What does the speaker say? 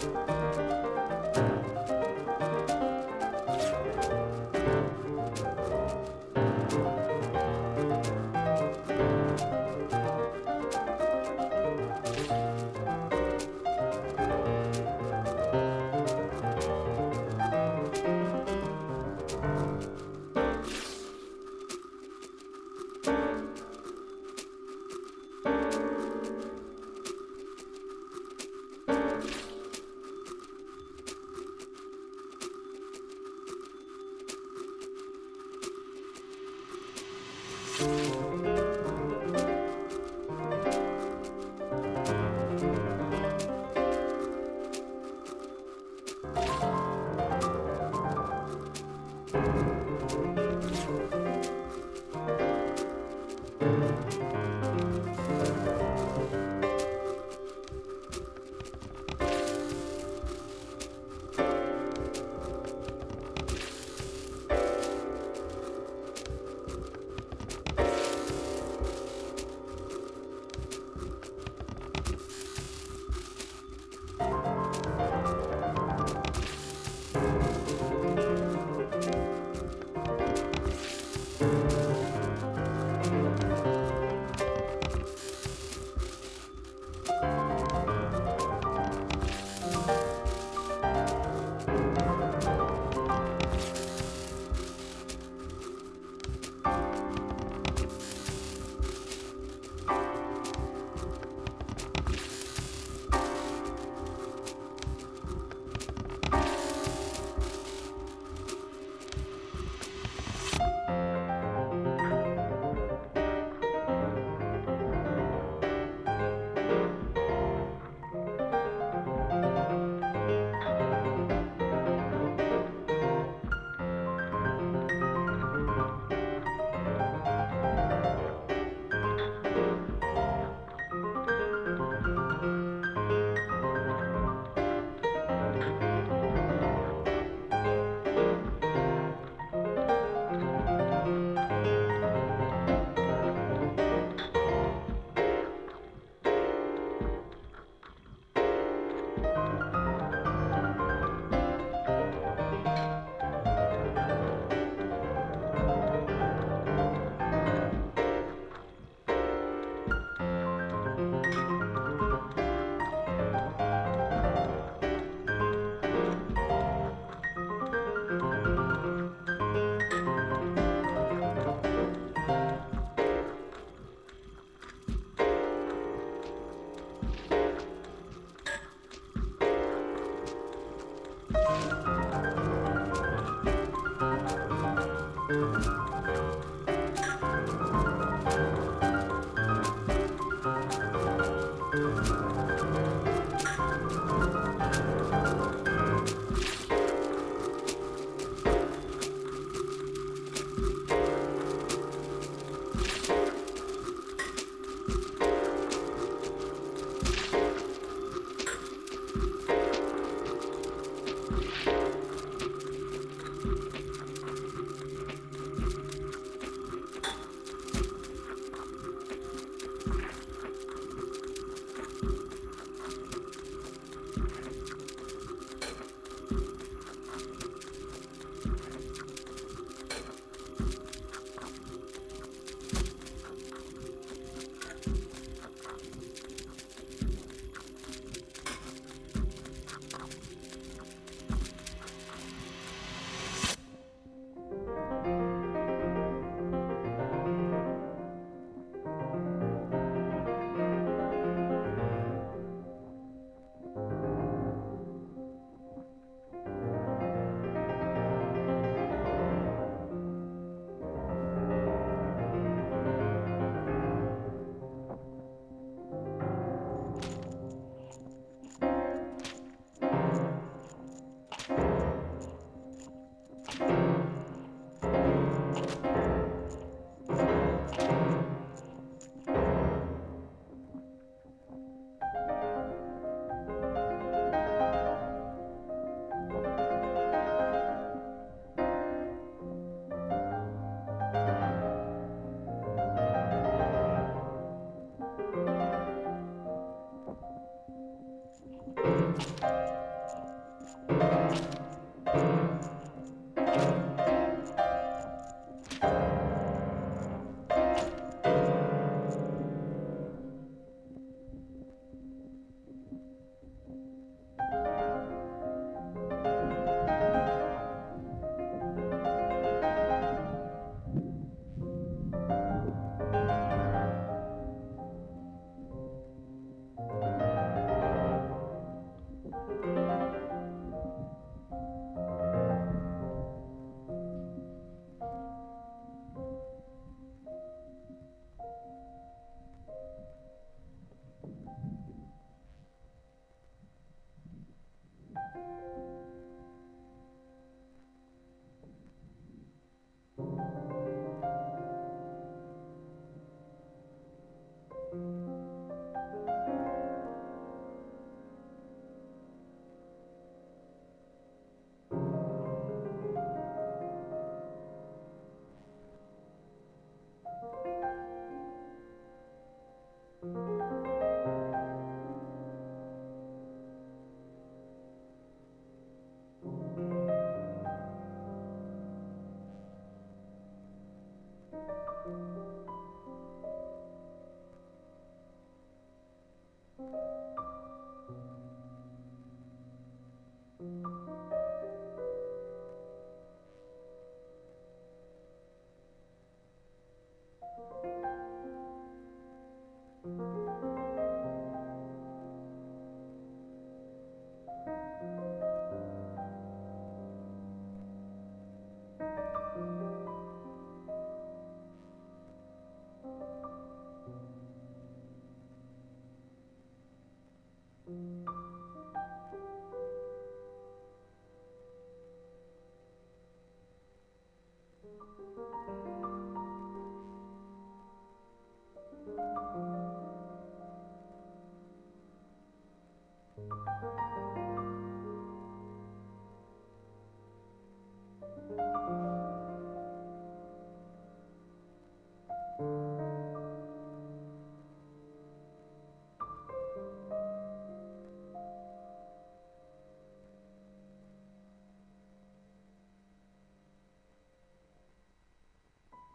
Bye.